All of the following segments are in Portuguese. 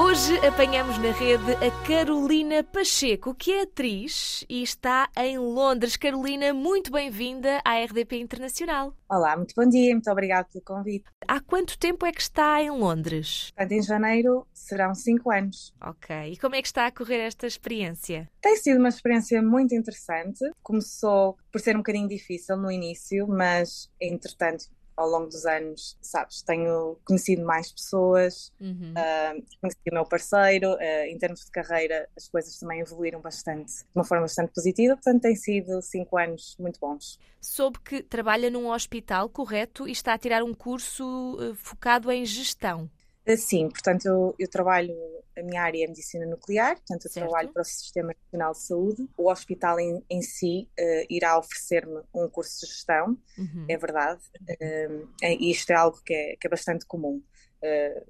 Hoje apanhamos na rede a Carolina Pacheco, que é atriz e está em Londres. Carolina, muito bem-vinda à RDP Internacional. Olá, muito bom dia, muito obrigada pelo convite. Há quanto tempo é que está em Londres? Portanto, em janeiro serão cinco anos. Ok. E como é que está a correr esta experiência? Tem sido uma experiência muito interessante. Começou por ser um bocadinho difícil no início, mas entretanto ao longo dos anos, sabes, tenho conhecido mais pessoas, uhum. uh, conheci o meu parceiro, uh, em termos de carreira as coisas também evoluíram bastante, de uma forma bastante positiva, portanto tem sido cinco anos muito bons. Soube que trabalha num hospital, correto, e está a tirar um curso uh, focado em gestão. Sim, portanto eu, eu, trabalho, a minha área é medicina nuclear, portanto eu certo. trabalho para o Sistema Nacional de Saúde. O hospital em, em si uh, irá oferecer-me um curso de gestão, uhum. é verdade, uh, e isto é algo que é, que é bastante comum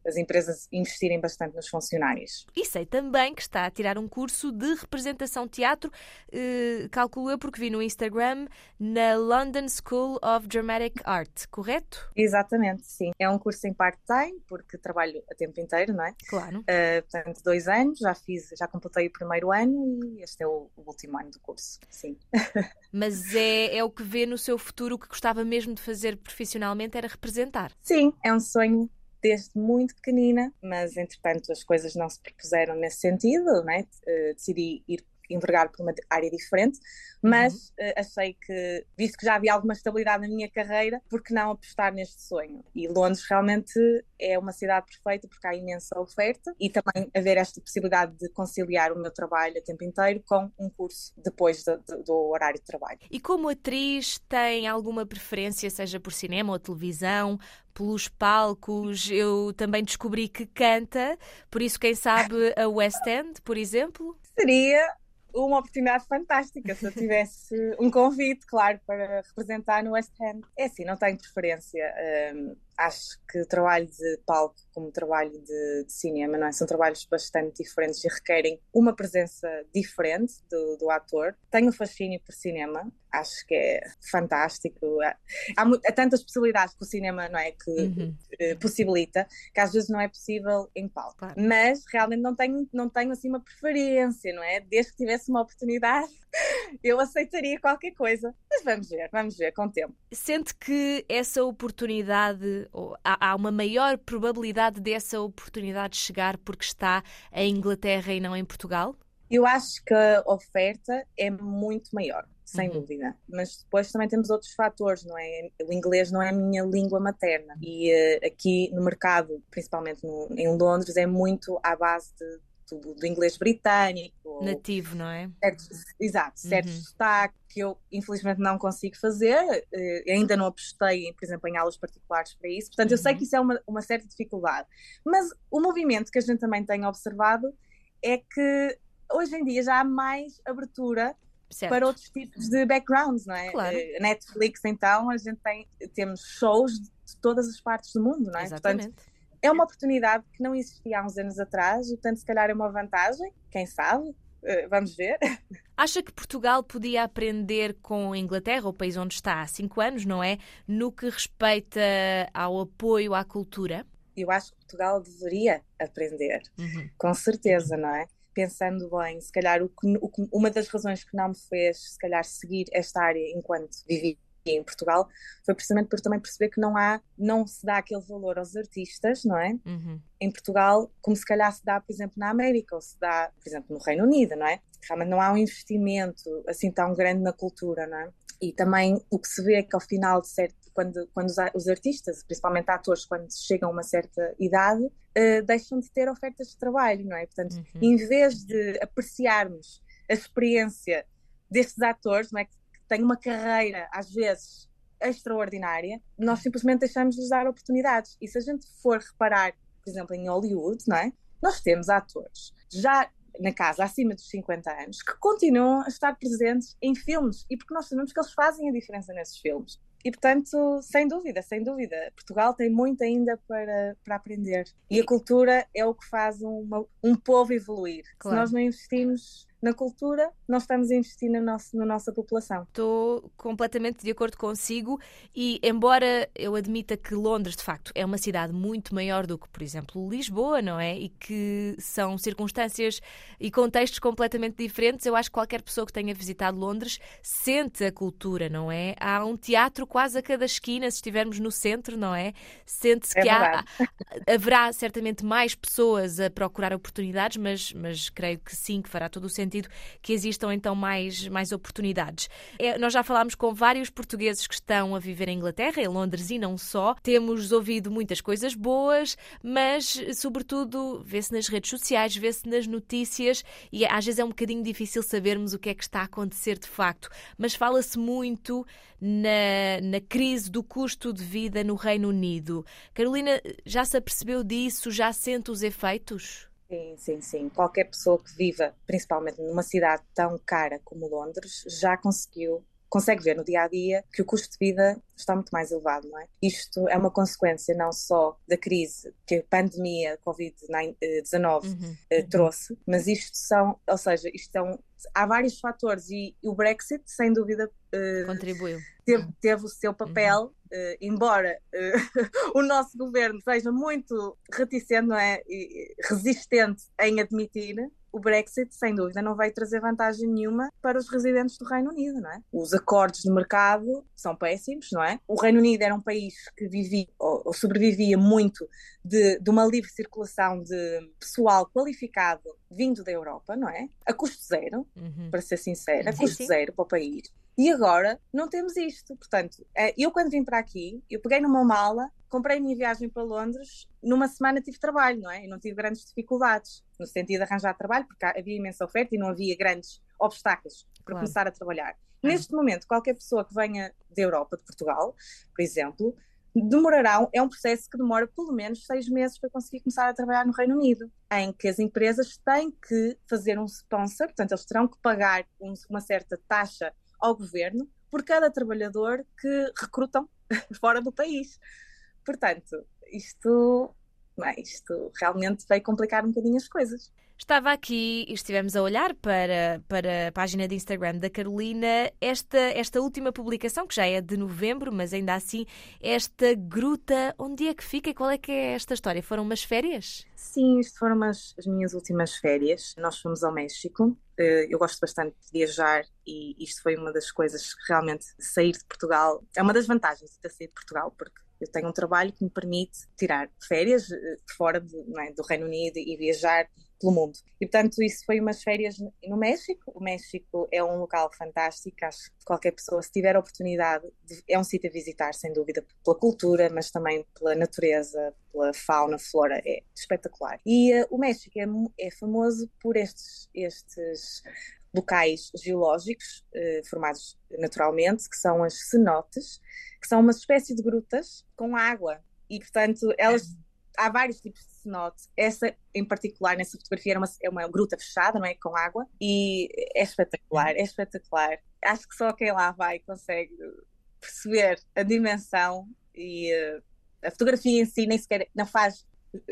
as empresas investirem bastante nos funcionários. E sei também que está a tirar um curso de representação teatro, uh, calculo eu porque vi no Instagram, na London School of Dramatic Art, correto? Exatamente, sim. É um curso em part-time, porque trabalho a tempo inteiro, não é? Claro. Uh, portanto, dois anos, já fiz, já completei o primeiro ano e este é o, o último ano do curso, sim. Mas é, é o que vê no seu futuro, o que gostava mesmo de fazer profissionalmente era representar? Sim, é um sonho desde muito pequenina, mas entretanto as coisas não se propuseram nesse sentido, né? Decidi ir envergar por uma área diferente, mas uhum. uh, achei que, visto que já havia alguma estabilidade na minha carreira, por que não apostar neste sonho? E Londres realmente é uma cidade perfeita porque há imensa oferta e também haver esta possibilidade de conciliar o meu trabalho a tempo inteiro com um curso depois do, do, do horário de trabalho. E como atriz, tem alguma preferência, seja por cinema ou televisão, pelos palcos. Eu também descobri que canta, por isso, quem sabe, a West End, por exemplo? Seria uma oportunidade fantástica se eu tivesse um convite, claro, para representar no West End. É assim, não tenho preferência. Um, acho que o trabalho de palco como trabalho de, de, cinema não é? são trabalhos bastante diferentes e requerem uma presença diferente do, do ator. Tenho fascínio por cinema, acho que é fantástico. Há, há, tantas possibilidades que o cinema não é que uhum. Eh, possibilita que às vezes não é possível em palco. Claro. Mas realmente não tenho, não tenho assim uma preferência, não é? Desde que tivesse uma oportunidade, eu aceitaria qualquer coisa. Mas vamos ver, vamos ver com o tempo. Sente que essa oportunidade, ou há, há uma maior probabilidade dessa oportunidade chegar porque está em Inglaterra e não em Portugal? Eu acho que a oferta é muito maior sem uhum. dúvida. Mas depois também temos outros fatores, não é? O inglês não é a minha língua materna e uh, aqui no mercado, principalmente no, em Londres, é muito à base de, do, do, inglês britânico. Nativo, não é? Certos, exato, certos uhum. sotaques que eu infelizmente não consigo fazer, uh, ainda não apostei, por exemplo, em aulas particulares para isso, portanto uhum. eu sei uhum. que isso é uma, uma certa dificuldade. Mas o movimento que a gente também tem observado é que hoje em dia já há mais abertura Certo. para outros tipos de backgrounds, não é? Claro. Uh, Netflix, então, a gente tem, temos shows de todas as partes do mundo, não é? Exatamente. Portanto, é uma oportunidade que não existia há uns anos atrás, portanto, se calhar é uma vantagem, quem sabe? Uh, vamos ver. Acha que Portugal podia aprender com a Inglaterra, o país onde está há cinco anos, não é? No que respeita ao apoio à cultura? Eu acho que Portugal deveria aprender, uhum. com certeza, não é? pensando bem, se calhar o que, o que, uma das razões que não me fez, se calhar, seguir esta área enquanto vivi em Portugal foi precisamente por também perceber que não há, não se dá aquele valor aos artistas, não é? Uhum. Em Portugal, como se calhar se dá, por exemplo, na América ou se dá, por exemplo, no Reino Unido, não é? Realmente não há um investimento assim tão grande na cultura, não é? E também o que se vê é que ao final de certo quando, quando os artistas, principalmente atores, quando chegam a uma certa idade, uh, deixam de ter ofertas de trabalho, não é? Portanto, uhum. em vez de apreciarmos a experiência destes atores, não é? que têm uma carreira, às vezes, extraordinária, nós simplesmente deixamos de dar oportunidades. E se a gente for reparar, por exemplo, em Hollywood, não é? Nós temos atores já na casa acima dos 50 anos que continuam a estar presentes em filmes e porque nós sabemos que eles fazem a diferença nesses filmes. E, portanto, sem dúvida, sem dúvida, Portugal tem muito ainda para, para aprender. E a cultura é o que faz uma, um povo evoluir. Claro. Se nós não investimos na cultura, nós estamos a investir no nosso, na nossa população. Estou completamente de acordo consigo e, embora eu admita que Londres, de facto, é uma cidade muito maior do que, por exemplo, Lisboa, não é? E que são circunstâncias e contextos completamente diferentes, eu acho que qualquer pessoa que tenha visitado Londres sente a cultura, não é? Há um teatro quase a cada esquina, se estivermos no centro, não é? Sente-se É que há, haverá certamente mais pessoas a procurar oportunidades, mas, mas creio que sim, que fará todo o sentido que existam então mais, mais oportunidades. É, nós já falámos com vários portugueses que estão a viver em Inglaterra, em Londres e não só. Temos ouvido muitas coisas boas, mas sobretudo vê-se nas redes sociais, vê-se nas notícias e às vezes é um bocadinho difícil sabermos o que é que está a acontecer de facto. Mas fala-se muito na, na crise do custo de vida no Reino Unido. Carolina, já se apercebeu disso? Já sente os efeitos? Sim, sim, sim. Qualquer pessoa que viva, principalmente numa cidade tão cara como Londres, já conseguiu, consegue ver no dia a dia que o custo de vida está muito mais elevado, não é? Isto é uma consequência não só da crise que a pandemia Covid-19 Uhum. eh, trouxe, mas isto são, ou seja, isto são, há vários fatores e o Brexit, sem dúvida, eh, Contribuiu. teve, teve o seu papel, eh, embora eh, o nosso governo seja muito reticente, não é? E resistente em admitir. O Brexit, sem dúvida, não vai trazer vantagem nenhuma para os residentes do Reino Unido, não é? Os acordos de mercado são péssimos, não é? O Reino Unido era um país que vivia ou sobrevivia muito de, de uma livre circulação de pessoal qualificado vindo da Europa, não é? A custo zero, Uhum. para ser sincera, a Sim, custo sim. zero para o país. E agora não temos isto. Portanto, eh, eu quando vim para aqui, eu peguei numa mala, comprei a minha viagem para Londres, numa semana tive trabalho, não é? E não tive grandes dificuldades no sentido de arranjar trabalho, porque havia imensa oferta e não havia grandes obstáculos para Claro. começar a trabalhar. Neste momento, qualquer pessoa que venha da Europa, de Portugal, por exemplo, demorará, é um processo que demora pelo menos seis meses para conseguir começar a trabalhar no Reino Unido, em que as empresas têm que fazer um sponsor, portanto, eles terão que pagar um- uma certa taxa ao governo por cada trabalhador que recrutam fora do país. Portanto, isto, bem, isto realmente vai complicar um bocadinho as coisas. Estava aqui e estivemos a olhar para, para a página de Instagram da Carolina esta, esta última publicação, que já é de novembro, mas ainda assim, esta gruta, onde é que fica e qual é que é esta história? Foram umas férias? Sim, isto foram as, as minhas últimas férias. Nós fomos ao México. Eh, Eu gosto bastante de viajar e isto foi uma das coisas que realmente sair de Portugal é uma das vantagens de ter saído de Portugal, porque eu tenho um trabalho que me permite tirar férias eh, fora de- é, do Reino Unido e viajar pelo mundo. E portanto, isso foi umas férias no- México. O México é um local fantástico. Acho que qualquer pessoa, se tiver a oportunidade, de- é um sítio a visitar, sem dúvida, pela cultura, mas também pela natureza, pela fauna, flora. É espetacular. E eh, o México é, é famoso por estes, estes locais geológicos eh, formados naturalmente, que são as cenotes, que são uma espécie de grutas com água. E, portanto, elas há vários tipos de cenote. Essa, em particular, nessa fotografia, era uma, é uma gruta fechada, não é? Com água. E é espetacular, é espetacular. Acho que só quem lá vai consegue perceber a dimensão e eh, a fotografia em si nem sequer não faz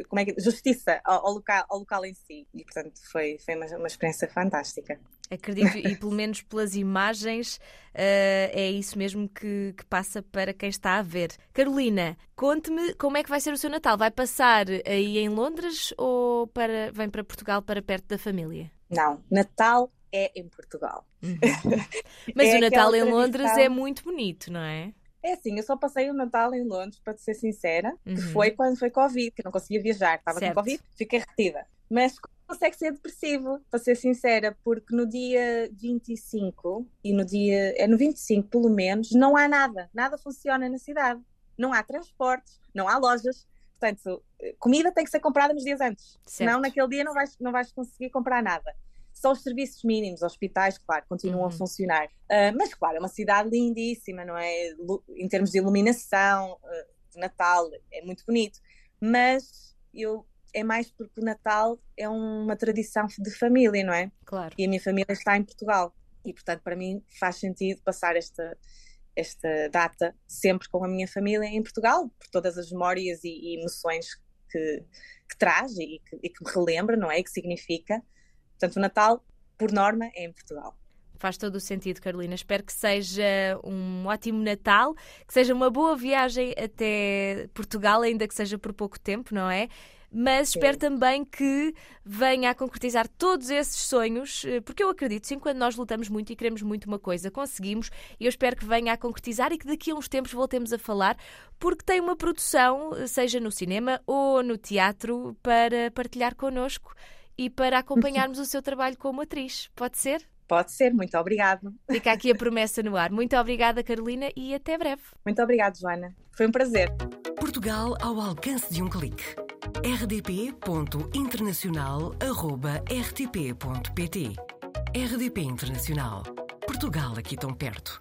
como é que, justiça ao, ao local, ao local em si. E, portanto, foi, foi uma, uma experiência fantástica. Acredito, e pelo menos pelas imagens, eh, é isso mesmo que, que passa para quem está a ver. Carolina, conte-me como é que vai ser o seu Natal. Vai passar aí em Londres ou para, vem para Portugal para perto da família? Não, Natal é em Portugal. Uhum. Mas É o Natal em Londres tradição. é muito bonito, não é? É assim, eu só passei o Natal em Londres, para ser sincera, que Uhum. foi quando foi Covid, que não conseguia viajar, estava Certo. com Covid, fiquei retida. Mas consegue ser depressivo, para ser sincera, porque no dia 25 e no dia, é no 25 pelo menos, não há nada, nada funciona na cidade. Não há transportes, não há lojas, portanto, eh, comida tem que ser comprada nos dias antes, senão Certo. naquele dia não vais, não vais conseguir comprar nada. Só os serviços mínimos, hospitais, claro, continuam Uhum. a funcionar. Ah, mas, claro, é uma cidade lindíssima, não é? Em termos de iluminação, ah, de Natal, é muito bonito. Mas eu é mais porque o Natal é uma tradição de família, não é? Claro. E a minha família está em Portugal. E, portanto, para mim faz sentido passar esta, esta data sempre com a minha família em Portugal, por todas as memórias e, e emoções que, que traz e que, e que me relembra, não é? E que significa. Portanto, o Natal por norma, é em Portugal. Faz todo o sentido, Carolina. Espero que seja um ótimo Natal, que seja uma boa viagem até Portugal, ainda que seja por pouco tempo, não é? Mas Sim. espero também que venha a concretizar todos esses sonhos, eh, porque eu acredito, sim, quando nós lutamos muito e queremos muito uma coisa, conseguimos, e eu espero que venha a concretizar e que daqui a uns tempos voltemos a falar, porque tem uma produção, eh, seja no cinema ou no teatro, para partilhar connosco e para acompanharmos o seu trabalho como atriz. Pode ser? Pode ser, muito obrigado. Fica aqui a promessa no ar. Muito obrigada, Carolina, e até breve. Muito obrigada, Joana. Foi um prazer. Portugal ao alcance de um clique. rdp.internacional.rtp.pt RDP Internacional. Portugal aqui tão perto.